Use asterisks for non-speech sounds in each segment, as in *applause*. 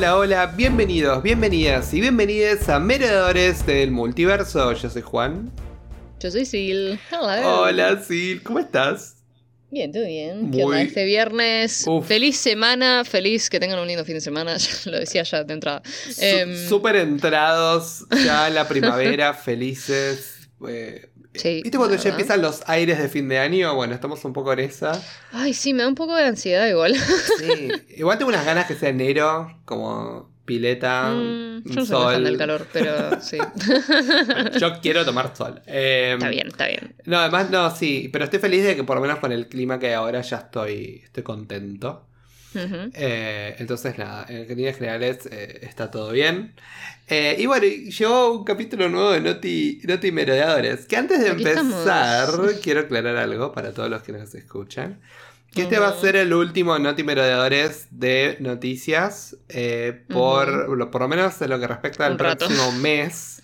Hola, hola, bienvenidos, bienvenidas y bienvenidas a Meredores del Multiverso. Yo soy Juan. Yo soy Sil. Hello. Hola, Sil, ¿cómo estás? Bien, todo bien. ¿Qué onda? Este viernes, Uf. feliz semana, feliz que tengan un lindo fin de semana, *laughs* ya lo decía ya de entrada. Em, Súper entrados, ya la primavera, *laughs* felices. eh, Sí, ¿Viste cuando ya verdad. empiezan los aires de fin de año? Bueno, estamos un poco en esa. Ay, sí, me da un poco de ansiedad igual. Sí. Igual tengo unas ganas que sea enero, como pileta, Mm, yo no soy sol. del calor, pero *laughs* sí. Yo quiero tomar sol. Eh, está bien, está bien. No, además no, sí, pero estoy feliz de que por lo menos con el clima que hay ahora ya estoy, estoy contento. Eh, entonces nada, en líneas generales eh, está todo bien. Eh, y bueno, llegó un capítulo nuevo de Noti, Noti Merodeadores. Que antes de Aquí empezar, estamos. quiero aclarar algo para todos los que nos escuchan. Que este va a ser el último Noti Merodeadores de noticias. por, lo- por lo menos en lo que respecta al próximo mes.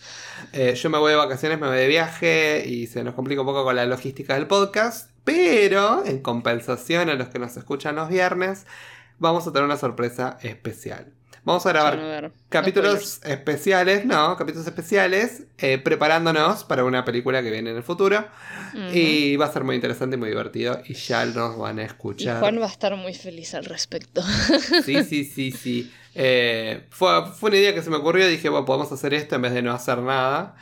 Yo me voy de vacaciones, me voy de viaje y se nos complica un poco con la logística del podcast. Pero en compensación a los que nos escuchan los viernes, vamos a tener una sorpresa especial. Vamos a grabar no capítulos especiales, no, capítulos especiales, eh, preparándonos para una película que viene en el futuro. Y va a ser muy interesante y muy divertido. Y ya nos van a Y escuchar. Juan va a estar muy feliz al respecto. Sí, sí, sí, sí. Eh, fue, fue una idea que se me ocurrió. Dije, bueno, podemos hacer esto en vez de no hacer nada.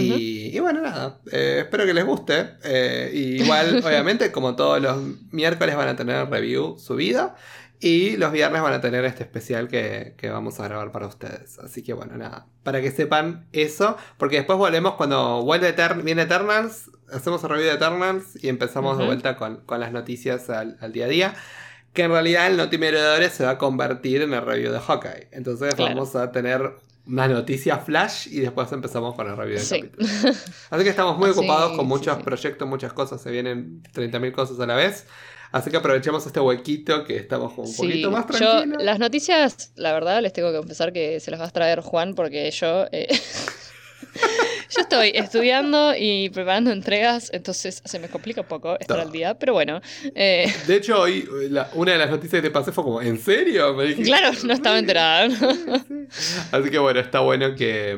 Y, y bueno, nada. eh, espero que les guste. Eh, y igual, *laughs* obviamente, como todos los miércoles van a tener review subida. Y los viernes van a tener este especial que, que vamos a grabar para ustedes. Así que bueno, nada. Para que sepan eso. Porque después volvemos cuando vuelve Etern- viene Eternals. Hacemos el review de Eternals y empezamos de vuelta con, con las noticias al, al día a día. Que en realidad el Notimerodores se va a convertir en el review de Hawkeye. Entonces Claro. vamos a tener una noticia flash y después empezamos con el review del Sí. capítulo. Así que estamos muy *laughs* ocupados con muchos sí. proyectos, muchas cosas. Se vienen 30.000 cosas a la vez. Así que aprovechemos este huequito que estamos un poquito más yo tranquilos. las noticias, la verdad, les tengo que confesar que se las va a traer Juan porque yo, eh, *laughs* yo estoy estudiando y preparando entregas, entonces se me complica un poco estar Ta. al día, pero bueno, eh, De hecho, hoy la- una de las noticias que te pasé fue como, ¿en serio? Me claro, no estaba enterada. Así que bueno, está bueno que.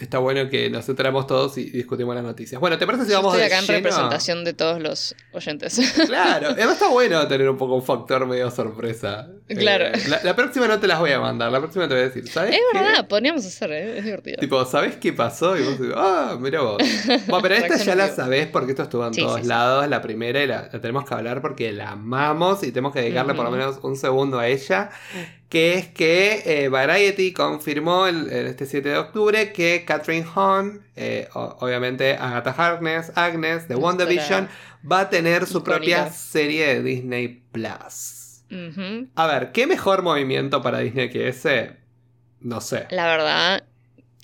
Está bueno que nos enteramos todos y discutimos las noticias. Bueno, ¿te parece si Yo vamos estoy de acá en lleno? representación de todos los oyentes. *laughs* Claro, además está bueno tener un poco un factor medio sorpresa. Claro. Eh, la, la próxima no te las voy a mandar, la próxima te voy a decir, ¿sabes? es qué? verdad, podríamos hacer, ¿eh? es divertido. Tipo, ¿sabes qué pasó? Y vos digo, ah, mira vos. *laughs* Bueno, pero esta ya en la sabés porque esto estuvo en Sí, todos sí, sí. lados, la primera, y la, la tenemos que hablar porque la amamos y tenemos que dedicarle por lo menos un segundo a ella. Que es que eh, Variety confirmó el, este 7 de octubre que Catherine Hahn, eh, obviamente Agatha Harkness, Agnes de WandaVision, va a tener su icónica. propia serie de Disney Plus. A ver, ¿qué mejor movimiento para Disney que ese? No sé. La verdad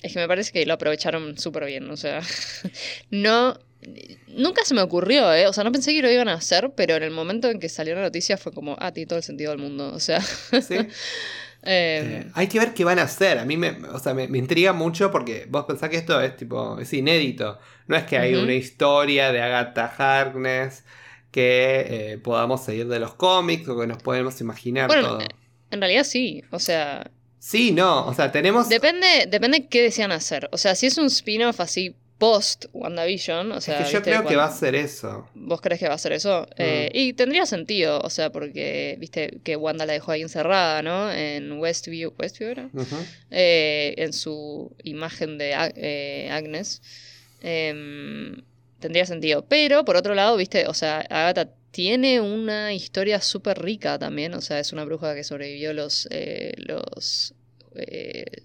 es que me parece que lo aprovecharon súper bien, o sea, *laughs* no... Nunca se me ocurrió, ¿eh? O sea, no pensé que lo iban a hacer, pero en el momento en que salió la noticia fue como, ah, tiene todo el sentido del mundo, o sea... ¿Sí? *laughs* eh, Eh, hay que ver qué van a hacer. A mí me, o sea, me, me intriga mucho porque vos pensás que esto es tipo, es inédito. No es que hay una historia de Agatha Harkness que eh, podamos seguir de los cómics o que nos podemos imaginar Bueno, todo. en realidad sí, o sea, Sí, no, o sea, tenemos... depende, depende qué desean hacer. O sea, si es un spin-off así post WandaVision, o sea... es que yo creo que va a ser eso. ¿Vos crees que va a ser eso? Eh, y tendría sentido, o sea, porque, viste, que Wanda la dejó ahí encerrada, ¿no? En Westview, ¿Westview era? Eh, en su imagen de Ag- eh, Agnes. Em, tendría sentido. Pero, por otro lado, viste, o sea, Agatha tiene una historia súper rica también, o sea, es una bruja que sobrevivió los, los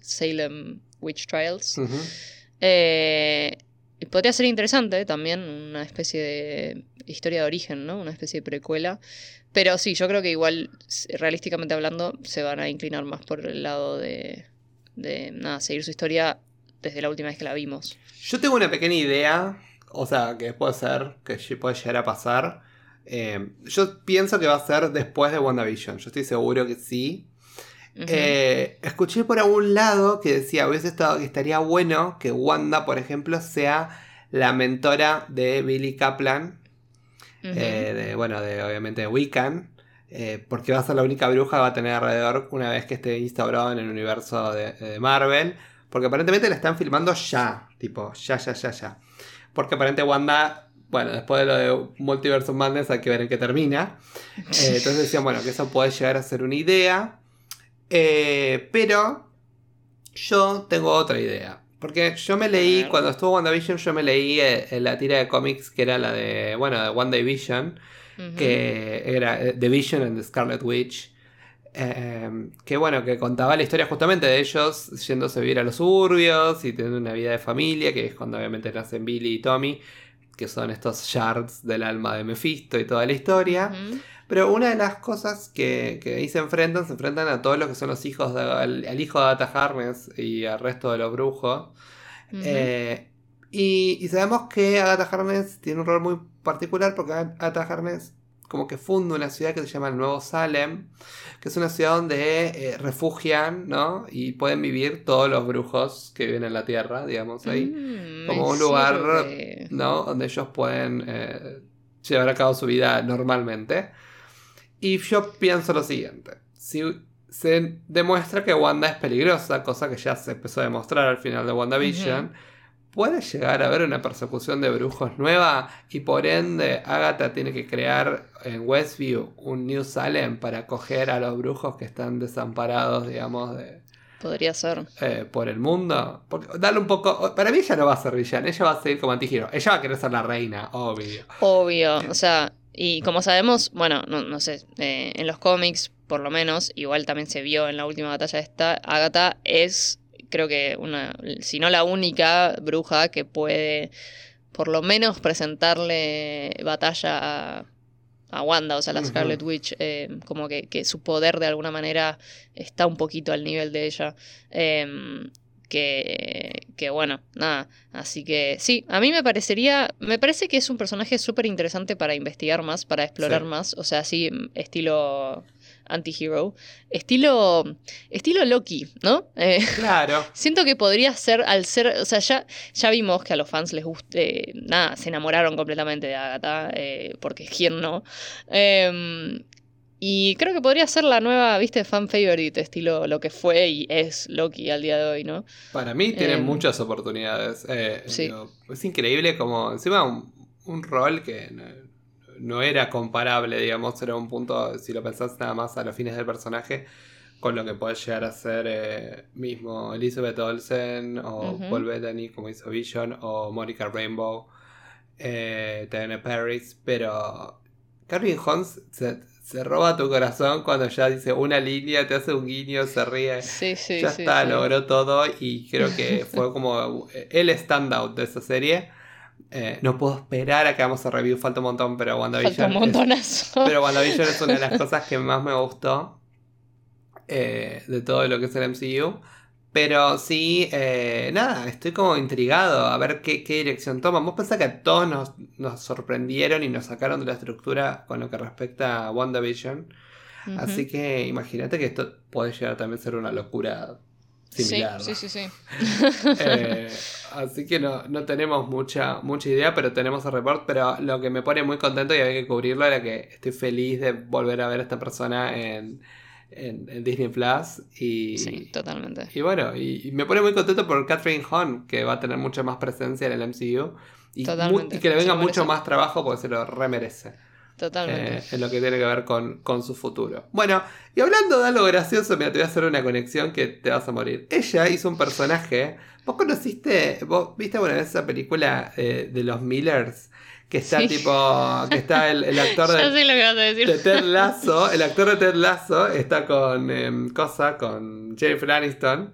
Salem Witch Trials. Eh, podría ser interesante también, una especie de historia de origen, ¿no? Una especie de precuela. Pero sí, yo creo que igual, realísticamente hablando, se van a inclinar más por el lado de, de nada, seguir su historia desde la última vez que la vimos. Yo tengo una pequeña idea, o sea, que puede ser, que puede llegar a pasar. Eh, yo pienso que va a ser después de WandaVision. Yo estoy seguro que sí. Eh, escuché por algún lado que decía, hubiese estado que estaría bueno que Wanda, por ejemplo, sea la mentora de Billy Kaplan, eh, de, bueno, de obviamente de Wiccan, eh, porque va a ser la única bruja que va a tener alrededor una vez que esté instaurado en el universo de, Marvel. Porque aparentemente la están filmando ya, tipo, ya, ya, ya, ya. Porque aparentemente Wanda, bueno, después de lo de Multiverse Madness hay que ver en qué termina. *laughs* Eh, entonces decían, bueno, que eso puede llegar a ser una idea. Eh, pero yo tengo otra idea. Porque yo me leí, cuando estuvo WandaVision, yo me leí la tira de cómics que era la de, bueno, de WandaVision que era eh, The Vision and the Scarlet Witch. Em, que bueno, que contaba la historia justamente de ellos yéndose a vivir a los suburbios y teniendo una vida de familia, que es cuando obviamente nacen Billy y Tommy, que son estos shards del alma de Mephisto y toda la historia. Pero una de las cosas que, que, ahí se enfrentan, se enfrentan a todos los que son los hijos, de, al, hijo de Agatha Harness y al resto de los brujos. Eh, y, y, sabemos que Agatha Harness tiene un rol muy particular porque Agatha Harness como que funda una ciudad que se llama el Nuevo Salem, que es una ciudad donde eh, refugian, ¿no? Y pueden vivir todos los brujos que viven en la Tierra, digamos, ahí. Mm, como un lugar, ¿no? Donde ellos pueden eh, llevar a cabo su vida normalmente. Y yo pienso lo siguiente. Si se demuestra que Wanda es peligrosa, cosa que ya se empezó a demostrar al final de WandaVision, puede llegar a haber una persecución de brujos nueva y por ende Agatha tiene que crear en Westview un New Salem para acoger a los brujos que están desamparados, digamos, de... Podría ser. Eh, por el mundo. Porque, darle un poco... Para mí ella no va a ser villana, ella va a seguir como antigiro. Ella va a querer ser la reina, obvio. Obvio, o sea, y como sabemos, bueno, no, sé, eh, en los cómics por lo menos, igual también se vio en la última batalla esta, Agatha es creo que una, si no la única bruja que puede por lo menos presentarle batalla a, Wanda, o sea, la Scarlet Witch, eh, como que, su poder de alguna manera está un poquito al nivel de ella. Em, que, que, bueno, nada. Así que sí, a mí me parecería, me parece que es un personaje súper interesante para investigar más, para explorar más, o sea, así estilo anti-hero. Estilo, estilo Loki, ¿no? Eh, *laughs* claro. Siento que podría ser, al ser, o sea, ya, ya vimos que a los fans les guste, nada, se enamoraron completamente de Agatha, eh, porque quién no. Y creo que podría ser la nueva, viste, fan favorite, estilo lo que fue y es Loki al día de hoy, ¿no? Para mí tiene em, muchas oportunidades. Eh, es increíble como, encima un, un rol que no era comparable, digamos, era un punto, si lo pensás nada más a los fines del personaje, con lo que puede llegar a ser eh, mismo Elizabeth Olsen o Paul Bettany como hizo Vision o Monica Rainbow, eh, Paris, pero Carvin Holmes se, roba tu corazón cuando ya dice una línea, te hace un guiño, se ríe. Sí, sí, ya está, logró todo y creo que *laughs* fue como el standout de esa serie. Eh, no puedo esperar a que hagamos el review, falta un montón, pero WandaVision. Falta un montonazo. Es, pero WandaVision es una de las *laughs* cosas que más me gustó eh, de todo lo que es el MCU. Pero sí, eh, nada, estoy como intrigado a ver qué, dirección toman. Vos pensás que a todos nos, sorprendieron y nos sacaron de la estructura con lo que respecta a WandaVision. Así que imagínate que esto puede llegar también a ser una locura similar. Sí, sí, sí. *laughs* *laughs* Eh, así que no, no tenemos mucha, mucha idea, pero tenemos el report. Pero lo que me pone muy contento y hay que cubrirlo era que estoy feliz de volver a ver a esta persona en, en, Disney Plus. Y, sí, totalmente. Y bueno, y, me pone muy contento por Catherine Hahn, que va a tener mucha más presencia en el MCU. Y, y que le venga mucho más trabajo porque se lo remerece. Totalmente. Eh, en lo que tiene que ver con, su futuro. Bueno, y hablando de algo gracioso, mira, te voy a hacer una conexión que te vas a morir. Ella hizo un personaje. ¿Vos conociste, vos viste bueno, esa película eh, de los Millers? Que está tipo, que está el, actor *laughs* de, Ted Lasso, el actor de Ted Lasso está con em, Cosa, con Jennifer Aniston.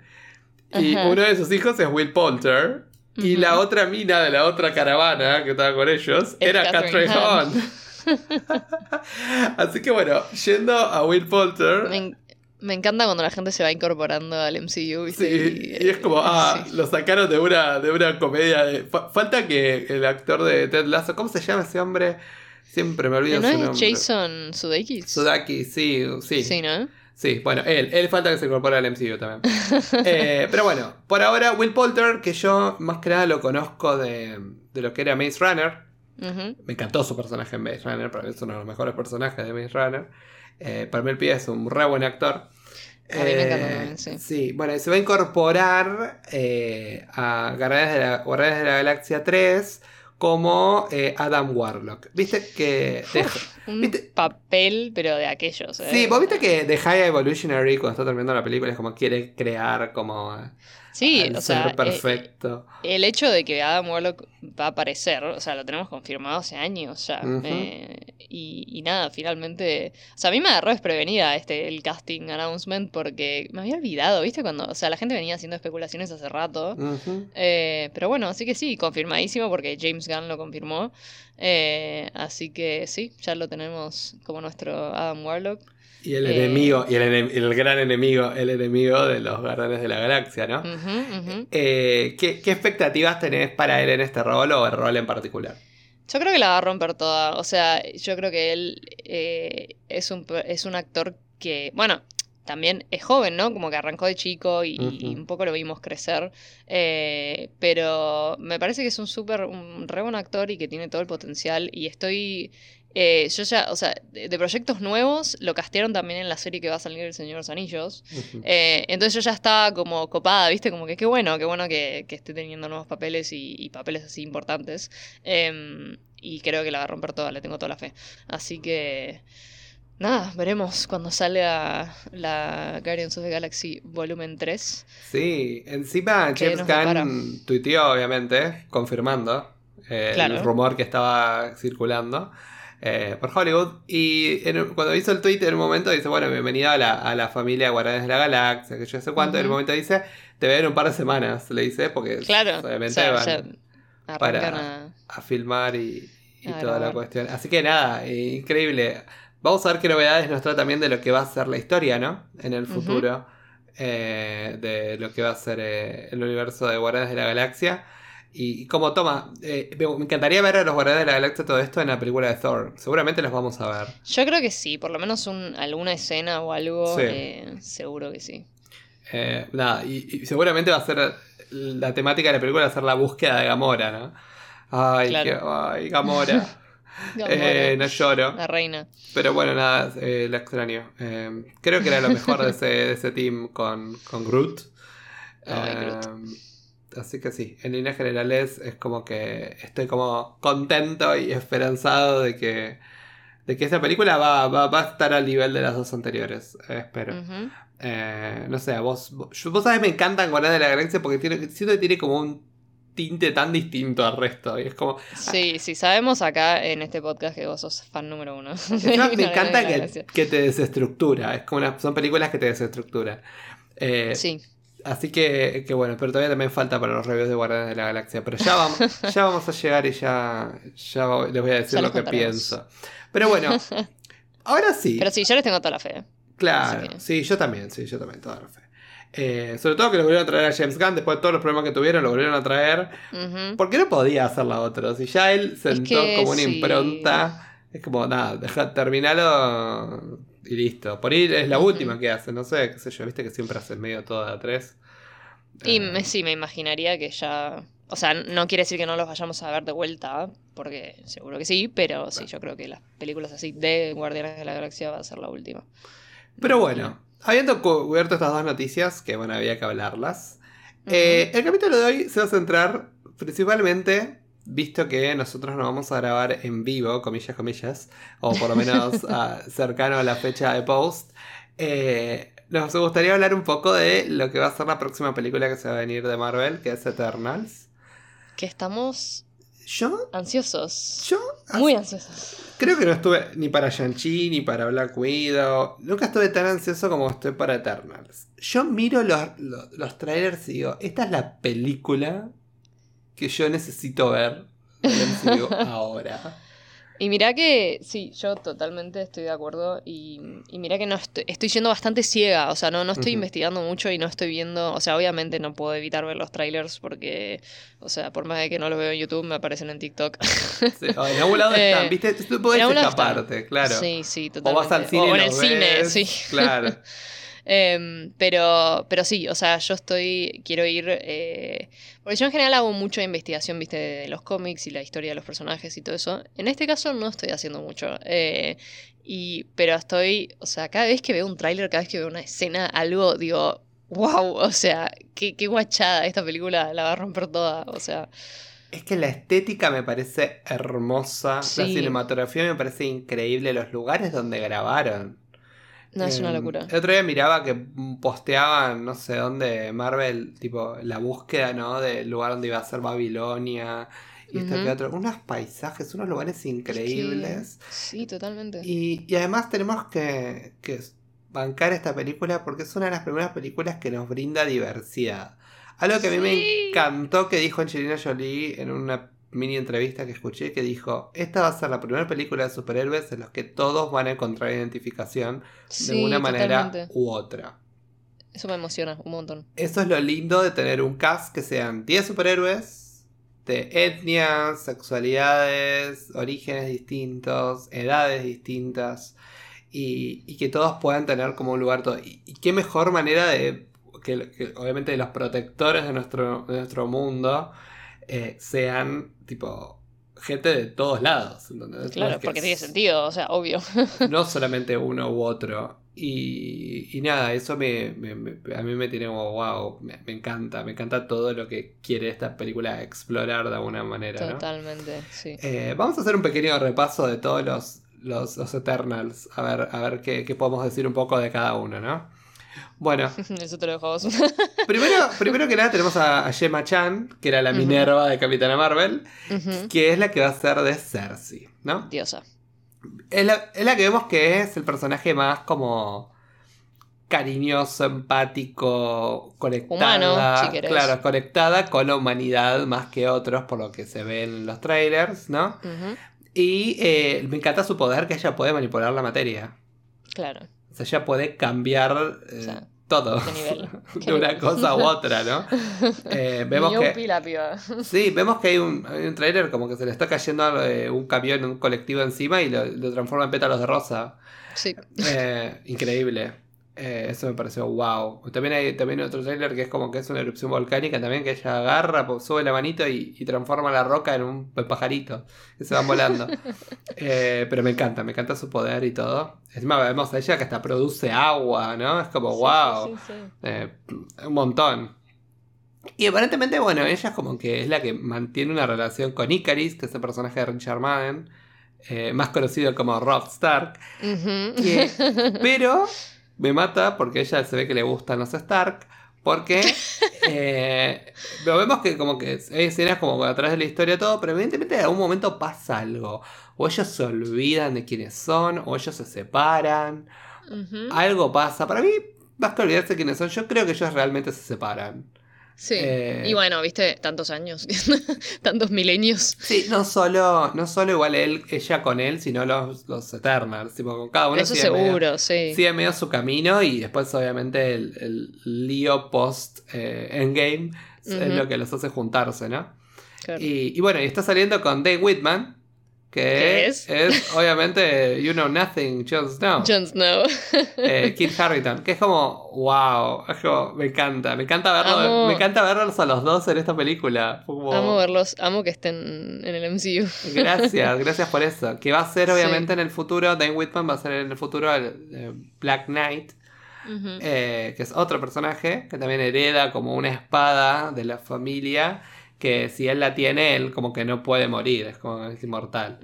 Y uno de sus hijos es Will Poulter. Y la otra mina de la otra caravana que estaba con ellos era Catherine Hahn. *laughs* Así que bueno, yendo a Will Poulter. Me, encanta cuando la gente se va incorporando al MCU. Sí, y, es como, ah, lo sacaron de una, de una comedia. falta que el actor de Ted Lasso, ¿cómo se llama ese hombre? Siempre me olvido ¿No su nombre. Jason Sudeikis? Sudeikis, sí, sí. Sí, ¿no? Sí, bueno, él, él falta que se incorpore al MCU también. *laughs* Eh, pero bueno, por ahora Will Poulter, que yo más que nada lo conozco de, de lo que era Maze Runner, me encantó su personaje en Maze Runner, para mí es uno de los mejores personajes de Maze Runner. Eh, para mí el pibe es un re buen actor. A mí me encanta también, sí. Sí, bueno, se va a incorporar a Guardianes de, la, Guardianes de la Galaxia 3 como eh, Adam Warlock. ¿Viste que... un papel, pero de aquellos. ¿eh? Sí, vos viste que The High Evolutionary, cuando está terminando la película, es como quiere crear como... Sí, o sea, eh, perfecto. el hecho de que Adam Warlock va a aparecer, o sea, lo tenemos confirmado hace años ya. Eh, y, nada, finalmente. O sea, a mí me agarró desprevenida este, el casting announcement porque me había olvidado, ¿viste? Cuando, o sea, la gente venía haciendo especulaciones hace rato. Eh, pero bueno, así que sí, confirmadísimo porque James Gunn lo confirmó. así que sí, ya lo tenemos como nuestro Adam Warlock. Y el enemigo, y el, gran enemigo, el enemigo de los Guardianes de la Galaxia, ¿no? Eh, ¿qué, expectativas tenés para él en este rol o el rol en particular? Yo creo que la va a romper toda. O sea, yo creo que él eh, es, un, es un actor que, bueno, también es joven, ¿no? Como que arrancó de chico y, un poco lo vimos crecer. Eh, pero me parece que es un súper, un re buen actor y que tiene todo el potencial. Y estoy eh, yo ya, o sea, de, proyectos nuevos lo castearon también en la serie que va a salir El Señor de los Anillos. Eh, entonces yo ya estaba como copada, ¿viste? Como que qué bueno, qué bueno que, esté teniendo nuevos papeles y, papeles así importantes. Em, y creo que la va a romper toda, le tengo toda la fe. Así que. Nada, veremos cuando salga la Guardians of the Galaxy Volumen 3. Sí, encima James Gunn tuiteó, obviamente, confirmando eh, el rumor que estaba circulando. Eh, por Hollywood. Y cuando hizo el tweet en un momento dice, bueno, bienvenido a la, a la familia Guardianes de la Galaxia, que yo sé cuánto. En un momento dice, te voy a ver un par de semanas, le dice, porque claro, obviamente van para a... filmar y, toda la cuestión. Así que nada, increíble. Vamos a ver qué novedades nos trae también de lo que va a ser la historia, ¿no? En el futuro. Eh, de lo que va a ser eh, el universo de Guardianes de la Galaxia. Y, como toma, eh, me encantaría ver a los Guardianes de la Galaxia todo esto en la película de Thor. Seguramente los vamos a ver. Yo creo que sí, por lo menos alguna escena o algo, eh, seguro que sí. Eh, nada, y, seguramente va a ser la temática de la película va a ser la búsqueda de Gamora, ¿no? Ay, ay *laughs* Gamora. no lloro. La reina. Pero bueno, nada, la extraño. creo que era lo mejor de ese, de ese team con, con Groot. *laughs* Ay, Groot. Así que sí, en líneas generales es como que estoy como contento y esperanzado de que, de que esta película va, va, va a estar al nivel de las dos anteriores, eh, espero. Eh, no sé, vos, vos, sabés, me encantan Guardianes de la Galaxia porque tiene, siento que tiene como un tinte tan distinto al resto. Y es como. Sí, sí, sabemos acá en este podcast que vos sos fan número uno. *laughs* me *laughs* encanta que, que, te desestructura. Es como son películas que te desestructuran. Eh, sí. Así que, que, bueno, pero todavía también falta para los reviews de Guardianes de la Galaxia. Pero ya vamos, *laughs* ya vamos a llegar y ya, ya les voy a decir lo que pienso. Pero bueno, *laughs* ahora sí. Pero sí, yo les tengo toda la fe. Claro, sí, yo también, sí, yo también, toda la fe. Eh, sobre todo que lo volvieron a traer a James Gunn después de todos los problemas que tuvieron, lo volvieron a traer. Porque no podía hacer la otra. Si ya él sentó como una impronta, es como, nada, deja, terminalo y listo. Por ahí es la última que hace, no sé, qué sé yo, viste que siempre hace medio toda a tres. Y eh. sí, me imaginaría que ya. O sea, no quiere decir que no los vayamos a ver de vuelta, porque seguro que sí, pero sí, yo creo que las películas así de Guardianes de la Galaxia va a ser la última. Pero bueno, habiendo cubierto estas dos noticias, que bueno, había que hablarlas, eh, el capítulo de hoy se va a centrar principalmente visto que nosotros nos vamos a grabar en vivo, comillas, comillas, o por lo menos *laughs* cercano a la fecha de post, eh, nos gustaría hablar un poco de lo que va a ser la próxima película que se va a venir de Marvel, que es Eternals. Que estamos ¿Yo? Ansiosos. ¿Yo? Muy ansiosos. Creo que no estuve ni para Shang-Chi ni para Black Widow. Nunca estuve tan ansioso como estoy para Eternals. Yo miro los, los, los trailers y digo, esta es la película que yo necesito ver *laughs* ahora. Y mira que, sí, yo totalmente estoy de acuerdo. Y, y mira que no estoy, estoy siendo bastante ciega. O sea, no, no estoy investigando mucho y no estoy viendo. O sea, obviamente no puedo evitar ver los trailers porque, o sea, por más de que no los veo en YouTube, me aparecen en TikTok. Sí, *laughs* en algún lado están, eh, ¿viste? Tú puedes escaparte, claro. Sí, sí, totalmente. O vas al cine. O en el cine, sí. Claro. *laughs* Em, pero, pero sí, o sea, yo estoy, quiero ir, eh, porque yo en general hago mucha investigación, viste, de los cómics y la historia de los personajes y todo eso. En este caso no estoy haciendo mucho. Eh, y, pero estoy, o sea, cada vez que veo un tráiler, cada vez que veo una escena, algo, digo, wow, o sea, qué, qué guachada, esta película la va a romper toda, o sea... Es que la estética me parece hermosa, la cinematografía me parece increíble, los lugares donde grabaron. No, es una Em, locura. El otro día miraba que posteaban, no sé dónde, Marvel, tipo, la búsqueda, ¿no? Del lugar donde iba a ser Babilonia y esto que otro. Unos paisajes, unos lugares increíbles. Sí, totalmente. Y, y además tenemos que, que bancar esta película porque es una de las primeras películas que nos brinda diversidad. Algo que a mí me encantó que dijo Angelina Jolie en una mini entrevista que escuché, que dijo, esta va a ser la primera película de superhéroes en los que todos van a encontrar identificación Sí, de una manera totalmente. u otra. Eso me emociona un montón. Eso es lo lindo de tener un cast que sean 10 superhéroes de etnias, sexualidades, orígenes distintos, edades distintas y, y que todos puedan tener como un lugar todo. Y, y qué mejor manera de que, que obviamente los protectores de nuestro, de nuestro mundo eh, sean tipo gente de todos lados. ¿entendés? No Claro, es porque tiene sentido, o sea, obvio. *laughs* no solamente uno u otro. Y, y nada, eso me, me- me- a mí me tiene como wow, me, me encanta, me encanta todo lo que quiere esta película explorar de alguna manera. ¿no? Totalmente, sí. Eh, vamos a hacer un pequeño repaso de todos los, los, los Eternals, a ver, a ver qué, qué podemos decir un poco de cada uno, ¿no? Bueno, *laughs* Eso te lo dejo a vos. *laughs* primero, primero que nada tenemos a, Gemma Chan, que era la. Minerva de Capitana Marvel, que es la que va a ser de Cersei, ¿no? Diosa. Es la, es la que vemos que es el personaje más como cariñoso, empático, conectada. Humano, si. Claro, conectada con la humanidad más que otros, por lo que se ve en los trailers, ¿no? Y eh, me encanta su poder que ella puede manipular la materia. Claro. O sea, ella puede cambiar eh, O sea, todo. nivel, *laughs* de una cosa u otra, ¿no? *laughs* Eh, vemos que. la piba. Sí, vemos que hay un, hay un trailer como que se le está cayendo eh, un camión, un colectivo encima y lo, lo transforma en pétalos de rosa. Sí. Eh, increíble. Eh, eso me pareció wow. También hay también otro trailer que es como que es una erupción volcánica también que ella agarra, sube la manito y, y transforma la roca en un pajarito que se van volando. *laughs* Eh, pero me encanta, me encanta su poder y todo. Encima vemos a ella que hasta produce agua, ¿no? Es como wow. Sí, sí. Eh, un montón. Y aparentemente, bueno, ella es como que es la que mantiene una relación con Icaris, que es el personaje de Richard Madden, más conocido como Rob Stark. Que- *laughs* pero me mata porque ella se ve que le gustan los Stark. Porque *laughs* eh, lo vemos que como que hay escenas como a través de la historia todo, pero evidentemente en algún momento pasa algo. O ellos se olvidan de quiénes son, o ellos se separan. Algo pasa. Para mí, más que olvidarse quiénes son, yo creo que ellos realmente se separan. Sí. Eh, Y bueno, viste, tantos años, *laughs* tantos milenios. Sí, no solo, no solo igual él, ella con él, sino los, los Eternals. Tipo, con cada uno Eso sigue medio- seguro, sí. sigue medio su camino y después obviamente el, el lío post eh, Endgame es lo que los hace juntarse, ¿no? Claro. Y, y bueno, y está saliendo con Dave Whitman, que ¿Qué es? es? obviamente You Know Nothing, Jon Snow. Jon Snow. eh, Kit Harington, que es como, wow, es como, me encanta, me encanta verlo, Amo- me encanta verlos a los dos en esta película. Como- Amo verlos, amo que estén en el MCU. Gracias, *laughs* gracias por eso. Que va a ser Sí. obviamente en el futuro, Dane Whitman va a ser en el futuro el, eh, Black Knight, eh, que es otro personaje que también hereda como una espada de la familia, que si él la tiene, él como que no puede morir, es como es inmortal.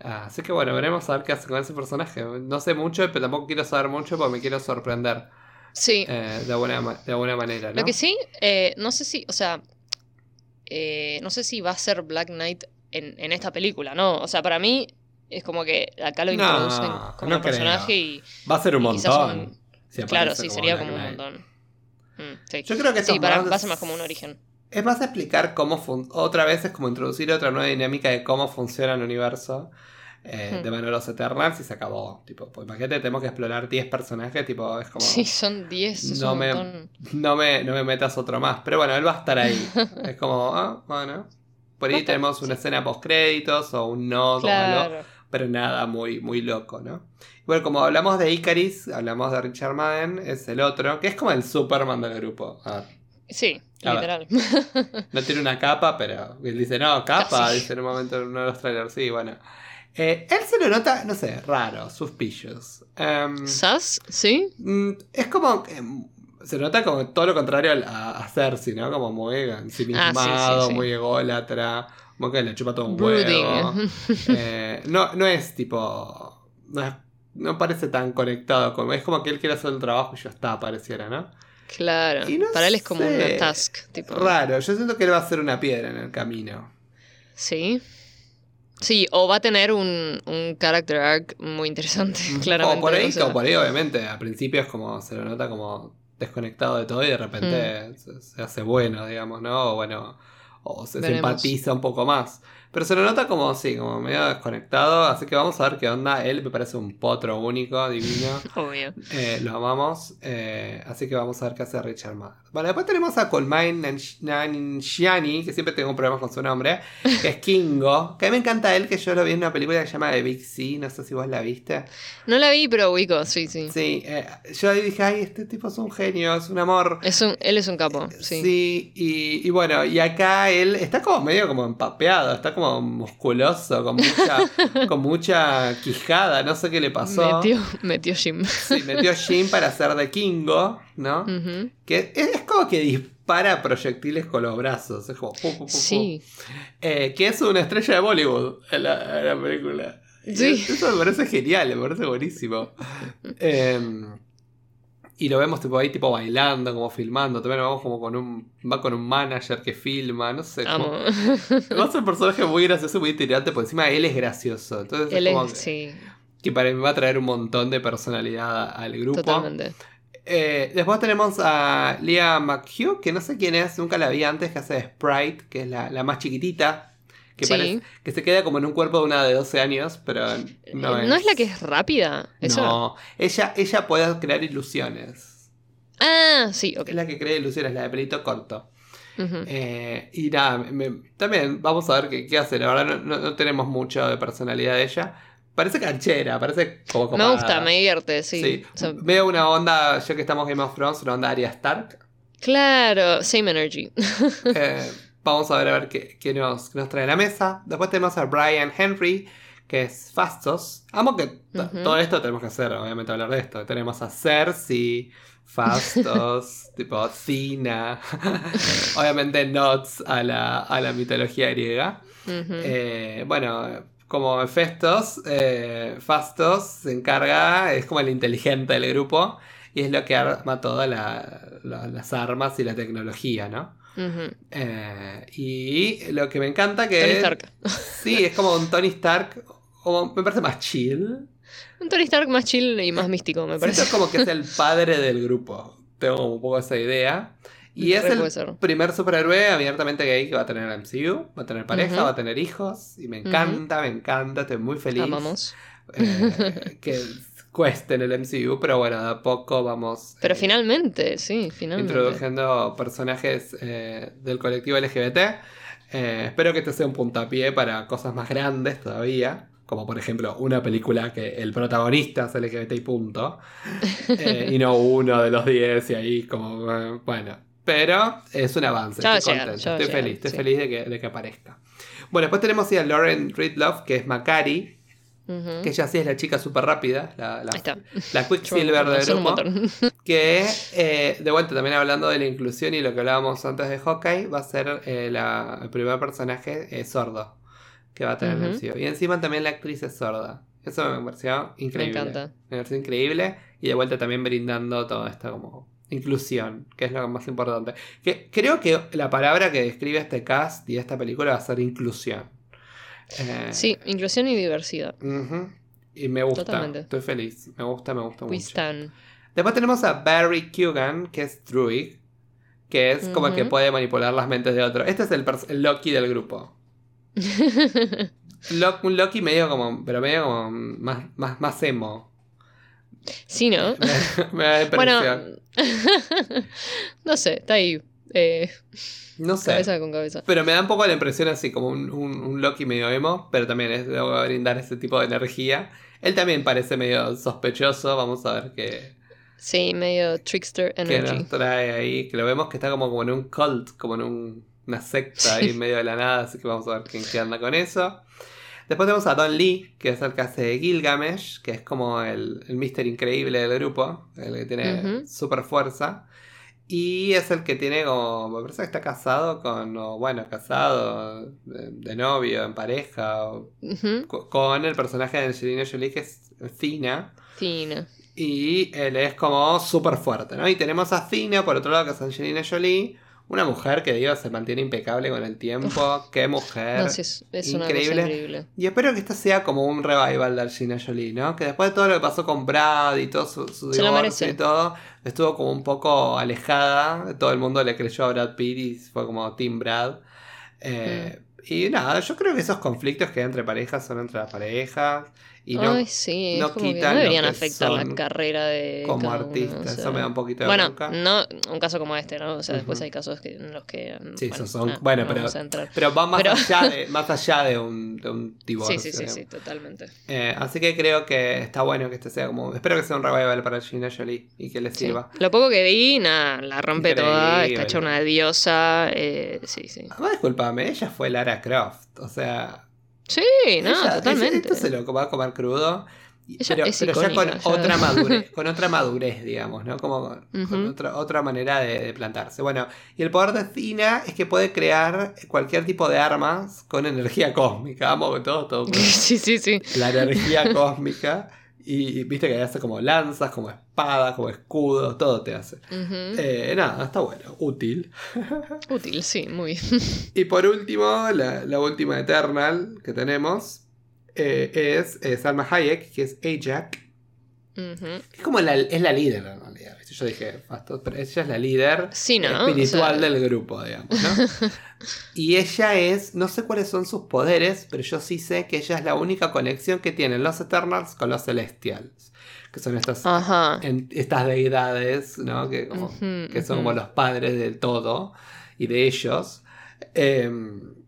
Ah, así que bueno, veremos a ver qué hace con ese personaje. No sé mucho, pero tampoco quiero saber mucho porque me quiero sorprender Sí. eh, de, alguna, de alguna manera. ¿no? Lo que sí, eh, no sé si, o sea, eh, no sé si va a ser Black Knight en, en esta película, ¿no? O sea, para mí es como que acá lo No, introducen como no un personaje y Va a ser un montón. un- si claro, sí, como sería Black como un montón. Mm, sí. Yo creo que Sí, para, va a ser más como un origen. Es más explicar cómo otra vez es como introducir otra nueva dinámica de cómo funciona el universo eh, Hmm. de mano de los Eternals y se acabó. Tipo, pues imagínate, tenemos que explorar 10 personajes, tipo, es como. Sí, son 10, es no me, no, me, no me metas otro más. Pero bueno, él va a estar ahí. *laughs* es como, ah, bueno. Por ahí tenemos una escena post créditos o un nodo o algo. Claro. pero nada muy, muy loco, ¿no? Bueno, como hablamos de Icaris, hablamos de Richard Madden, es el otro, que es como el Superman del grupo. Sí, literal. *laughs* No tiene una capa, pero él dice, no, capa, dice en un momento en uno de los trailers, sí, bueno. Eh, él se lo nota, no sé, raro, suspicious. Um, ¿Sas? ¿Sí? Mm, es como. se nota como todo lo contrario a, a Cersei, ¿no? Como muy ensimismado, ah, muy ególatra, como que le chupa todo un huevo. *laughs* Eh, no, no es tipo. No, parece tan conectado. Como, es como que él quiere hacer el trabajo y ya está, pareciera, ¿no? Claro. Para él es como una task. Tipo. Raro, yo siento que él va a ser una piedra en el camino. Sí. Sí, o va a tener un, un character arc muy interesante, *laughs* claramente. O por ahí, o por ahí, obviamente. Al principio es como, se lo nota como desconectado de todo y de repente mm. se, hace bueno, digamos, ¿no? O bueno, o se simpatiza un poco más. Pero se lo nota como, sí, como medio desconectado. Así que vamos a ver qué onda. Él me parece un potro único, divino. *laughs* Obvio. Eh, lo amamos. Eh, así que vamos a ver qué hace Richard Madden. Bueno, después tenemos a Colmain Nanshiani, que siempre tengo problemas con su nombre, que es Kingo. Que a mí me encanta él, que yo lo vi en una película que se llama The Big C. No sé si vos la viste. No la vi, pero ubico, sí, sí. Sí, eh, yo dije, ay, este tipo es un genio, es un amor. Es un, él es un capo, sí. Sí, y, y bueno, y acá él está como medio como empapeado, está como musculoso, con mucha, *laughs* con mucha quijada, no sé qué le pasó. Metió, metió Jim. Sí, metió Jim para hacer de Kingo, ¿no? Que es, como que dispara proyectiles con los brazos. Es como. sí. Eh, que es una estrella de Bollywood en la, película. Sí. Eso me parece genial, me parece buenísimo. *laughs* Eh, y lo vemos tipo ahí tipo bailando, como filmando. También lo vemos como con un. Va con un manager que filma, no sé. Como, *laughs* va a ser un personaje muy gracioso, muy tirante, por encima él es gracioso. Entonces él es, como que, sí. que para mí va a traer un montón de personalidad al grupo. Totalmente. Eh, después tenemos a Leah McHugh, que no sé quién es, nunca la vi antes, que hace Sprite, que es la, la más chiquitita que, parece, que se queda como en un cuerpo de una de 12 años, pero no es. ¿No es la que es rápida? No, ella, ella puede crear ilusiones. Ah, sí, ok. Es la que crea ilusiones, la de pelito corto. Eh, y nada, también vamos a ver qué, qué hace. La verdad, no, tenemos mucho de personalidad de ella. Parece canchera, parece como Me gusta, me divierte, sí. Veo una onda, ya que estamos Game of Thrones, una onda Arya Stark. Claro, same energy. *laughs* eh, Vamos a ver a ver qué, nos, trae la mesa. Después tenemos a Brian Henry, que es Fastos. Amo que todo esto tenemos que hacer, obviamente hablar de esto. Tenemos a Cersei, Fastos, *laughs* tipo Cina. *laughs* obviamente nods a la, a la mitología griega. Eh, bueno, como Festos, eh, Fastos se encarga, es como el inteligente del grupo y es lo que arma todas las armas y la tecnología, ¿no? Eh, y lo que me encanta que... Tony Stark. Sí, es como un Tony Stark, me parece más chill. Un Tony Stark más chill y más místico, me parece. es como que es el *laughs* padre del grupo. Tengo un poco esa idea. Y es el primer superhéroe abiertamente gay que va a tener el MCU. Va a tener pareja, va a tener hijos. Y me encanta, me encanta, estoy muy feliz. Amamos. Eh, que cueste en el MCU, pero bueno, de a poco vamos. Pero eh, finalmente, sí, finalmente. Introduciendo personajes eh, del colectivo LGBT. Espero que este sea un puntapié para cosas más grandes todavía. Como por ejemplo una película que el protagonista es LGBT y punto. *laughs* y no uno de los 10 y ahí como, bueno. Pero es un avance. estoy estoy feliz, estoy feliz de que, de que aparezca. Bueno, después tenemos a Lauren Ridloff, que es Macari, que ella sí es la chica súper rápida, la, la, *laughs* Quicksilver del grupo. *laughs* que, eh, de vuelta, también hablando de la inclusión y lo que hablábamos antes de Hawkeye, va a ser eh, el primer personaje eh, sordo que va a tener el Y encima también la actriz es sorda. Eso me pareció increíble. Me encanta. Me pareció increíble. Y de vuelta también brindando toda esta como inclusión, que es lo más importante. Que creo que la palabra que describe este cast y esta película va a ser inclusión. Eh, sí, inclusión y diversidad. Y me gusta. Estoy feliz. Me gusta, me gusta mucho. Después tenemos a Barry Kugan, que es Druid, que es como el que puede manipular las mentes de otros. Este es el, Loki del grupo. *laughs* un Loki medio como, pero medio como más, más, más emo. Sí, ¿no? *laughs* me, da bueno, *laughs* no sé, está ahí. Eh, No sé. Cabeza con cabeza. Pero me da un poco la impresión así, como un, un, un Loki medio emo, pero también es, debo brindar ese tipo de energía. Él también parece medio sospechoso, vamos a ver qué, Sí, medio trickster energy. nos trae ahí. Que lo vemos que está como, como en un cult, como en un- una secta ahí en medio de la nada, así que vamos a ver quién qué anda con eso. Después tenemos a Don Lee, que es el que hace Gilgamesh, que es como el, el mister increíble del grupo, el que tiene Ujú. super fuerza. Y es el que tiene como, me parece que está casado con, o bueno, casado de, de novio, en pareja, o- Ujú. co- con el personaje de Angelina Jolie, que es Cina. Fina. Y él es como súper fuerte, ¿no? Y tenemos a Cina, por otro lado, que es Angelina Jolie. Una mujer que, digo, se mantiene impecable con el tiempo. *laughs* Qué mujer. No, sí, es, es una increíble. cosa increíble. Y espero que esto sea como un revival de Angelina Jolie, ¿no? Que después de todo lo que pasó con Brad y todo su, su divorcio y todo, estuvo como un poco alejada. Todo el mundo le creyó a Brad Pitt y fue como Team Brad. Eh, Mm. Y nada, yo creo que esos conflictos que hay entre parejas son entre las parejas. Y no Ay, sí, no es como que quitan no deberían afectar la carrera de como o sea. Eso me da un poquito de Bueno, no un caso como este, ¿no? O sea, después hay casos que, en los que... Sí, bueno, esos son- bueno, no pero-. Pero va más, Pero- allá, de, *laughs* más allá de un, de un divorcio. Sí, sí, sí, sí, totalmente. Eh, así que creo que está bueno que este sea como. Espero que sea un revival para Gina Jolie y que le Sí. sirva. Lo poco que vi, nada, la rompe toda, está hecha una diosa, eh, sí, sí. Además, discúlpame, ella fue Lara Croft. O sea. Sí, no, ella- totalmente. Esto se lo va a comer crudo. pero ya con ya. otra madurez, *laughs* con otra madurez, digamos, ¿no? Como con, otra, otra manera de, de plantarse. Bueno, y el poder de Cina es que puede crear cualquier tipo de armas con energía *laughs* cósmica. Vamos, todo, todo. *laughs* sí, sí, sí. la energía cósmica. Y viste que hace como lanzas, como espadas, como escudos, todo te hace. Eh, nada, está bueno, útil. *laughs* Útil, sí, muy bien. Y por último, la, la última Eternal que tenemos eh, es eh, Salma Hayek, que es. Que es como la, es la líder. ¿viste? Yo dije, pero ella es la líder Sí, ¿no? espiritual O sea, del grupo, digamos, ¿no? *laughs* y ella es, no sé cuáles son sus poderes, pero yo sí sé que ella es la única conexión que tienen los Eternals con los Celestials. Que son estas, en- estas deidades, ¿no? Que, como- que son como los padres del todo y de ellos. Eh,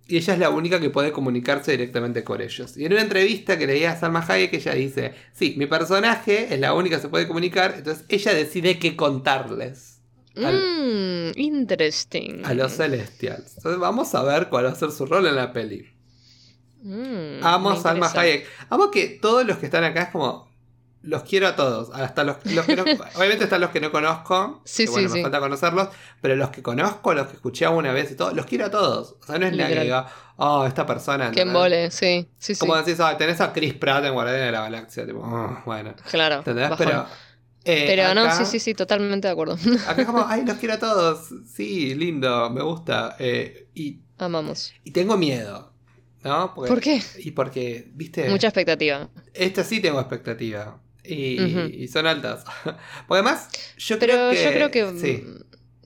y ella es la única que puede comunicarse directamente con ellos. Y en una entrevista que leía a Salma Hayek, ella dice: Sí, mi personaje es la única que se puede comunicar, entonces ella decide qué contarles Mm, interesting. a los Celestials. Entonces vamos a ver cuál va a ser su rol en la peli. Mm, Amo Salma. Hayek. Amo que todos los que están acá es como. Los quiero a todos. Hasta los, los que no. *laughs* obviamente están los que no conozco. Sí, que, bueno, sí, me sí. falta conocerlos. Pero los que conozco, los que escuché alguna vez y todo, los quiero a todos. O sea, no es nada que diga, oh, esta persona. Qué ¿entendés? embole, sí, sí, sí. Como decís, "Ah, tenés a Chris Pratt en Guardianes de la Galaxia. Tipo, "Oh, bueno. Claro. ¿Entendés? bajón. Pero. eh, Pero no, sí, sí, sí, totalmente de acuerdo. Acá es como, *laughs* ay, los quiero a todos. Sí, lindo, me gusta. Eh, y, Amamos. y tengo miedo. ¿No? Porque- ¿Por qué? Y porque, viste. Mucha expectativa. Esta sí tengo expectativa. Y, son altas. *laughs* Porque además, yo Pero creo que. yo creo que. Sí.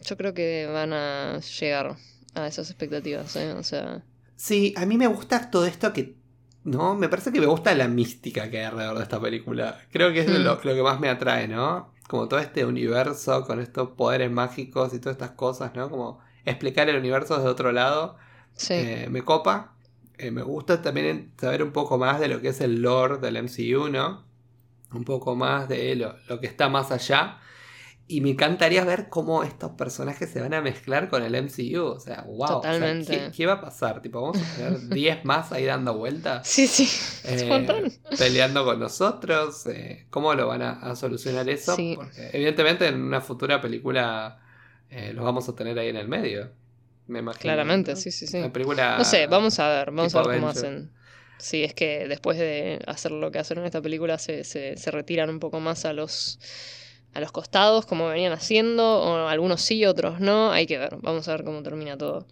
Yo creo que van a llegar a esas expectativas, ¿eh? O sea. Sí, a mí me gusta todo esto que. ¿No? Me parece que me gusta la mística que hay alrededor de esta película. Creo que es Mm. lo, lo que más me atrae, ¿no? Como todo este universo con estos poderes mágicos y todas estas cosas, ¿no? Como explicar el universo desde otro lado. Sí. Eh, me copa. Eh, me gusta también saber un poco más de lo que es el lore del MCU, ¿no? Un poco más de lo, lo que está más allá. Y me encantaría ver cómo estos personajes se van a mezclar con el MCU. O sea, wow. o sea, Totalmente. ¿qué, qué va a pasar? Tipo, vamos a tener *laughs* 10 más ahí dando vueltas. *laughs* Sí, sí. Es eh, un montón. peleando con nosotros. eh, ¿Cómo lo van a, a solucionar eso? Sí. Porque evidentemente en una futura película eh, los vamos a tener ahí en el medio. Me imagino. Claramente, ¿no? sí, sí, sí. Una película. No sé, vamos a ver, vamos a ver cómo Avenger. hacen. Sí, es que después de hacer lo que hacen en esta película se, se, se retiran un poco más a los a los costados como venían haciendo, o algunos sí, otros no, hay que ver, vamos a ver cómo termina todo.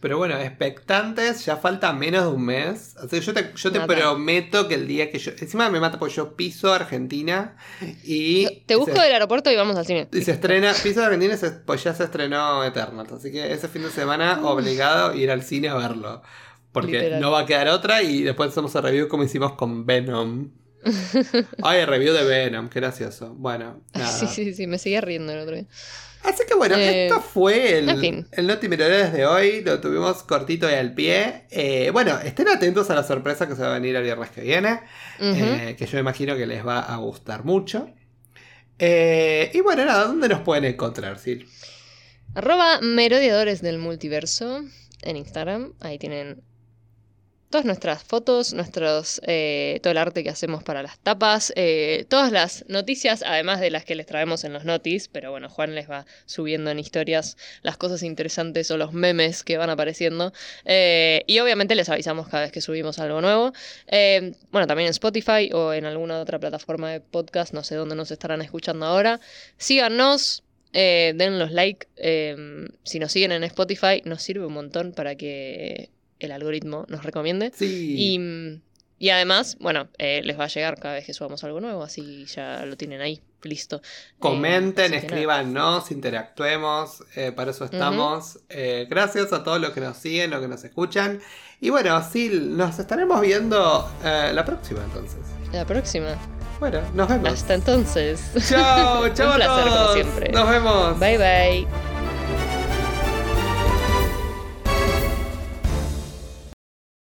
Pero bueno, expectantes, ya falta menos de un mes. Así que yo te, yo te prometo que el día que yo. Encima me mata porque yo piso Argentina y. Te busco se, del aeropuerto y vamos al cine. y se estrena. Piso Argentina, y se- pues ya se estrenó Eternals. Así que ese fin de semana, obligado a ir al cine a verlo. Porque Literal. no va a quedar otra y después hacemos el review como hicimos con Venom. *laughs* Ay, el review de Venom, qué gracioso. Bueno, *laughs* nada. Sí, sí, sí, me seguía riendo el otro día. Así que bueno, Eh, esto fue el, en fin. el de hoy. Lo tuvimos cortito y al pie. Eh, bueno, estén atentos a la sorpresa que se va a venir el viernes que viene. Eh, que yo imagino que les va a gustar mucho. Y bueno, nada, ¿dónde nos pueden encontrar, Sil? Arroba Merodiadores del Multiverso en Instagram. Ahí tienen todas nuestras fotos, nuestros, eh, todo el arte que hacemos para las tapas, eh, todas las noticias, además de las que les traemos en los notis. Pero bueno, Juan les va subiendo en historias las cosas interesantes o los memes que van apareciendo. Eh, y obviamente les avisamos cada vez que subimos algo nuevo. Bueno, también en Spotify o en alguna otra plataforma de podcast, no sé dónde nos estarán escuchando ahora. Síganos, eh, den los like. si nos siguen en Spotify, nos sirve un montón para que el algoritmo nos recomiende. Sí. Y, y además, bueno, eh, les va a llegar cada vez que subamos algo nuevo, así ya lo tienen ahí, listo. Comenten, Eh, que nada. escríbanos, interactuemos, eh, para eso estamos. Eh, gracias a todos los que nos siguen, los que nos escuchan. Y bueno, Sil, nos estaremos viendo eh, la próxima entonces. La próxima. Bueno, nos vemos. Hasta entonces. Chao, *laughs* chao Un a placer, como todos. siempre. Nos vemos. Bye bye.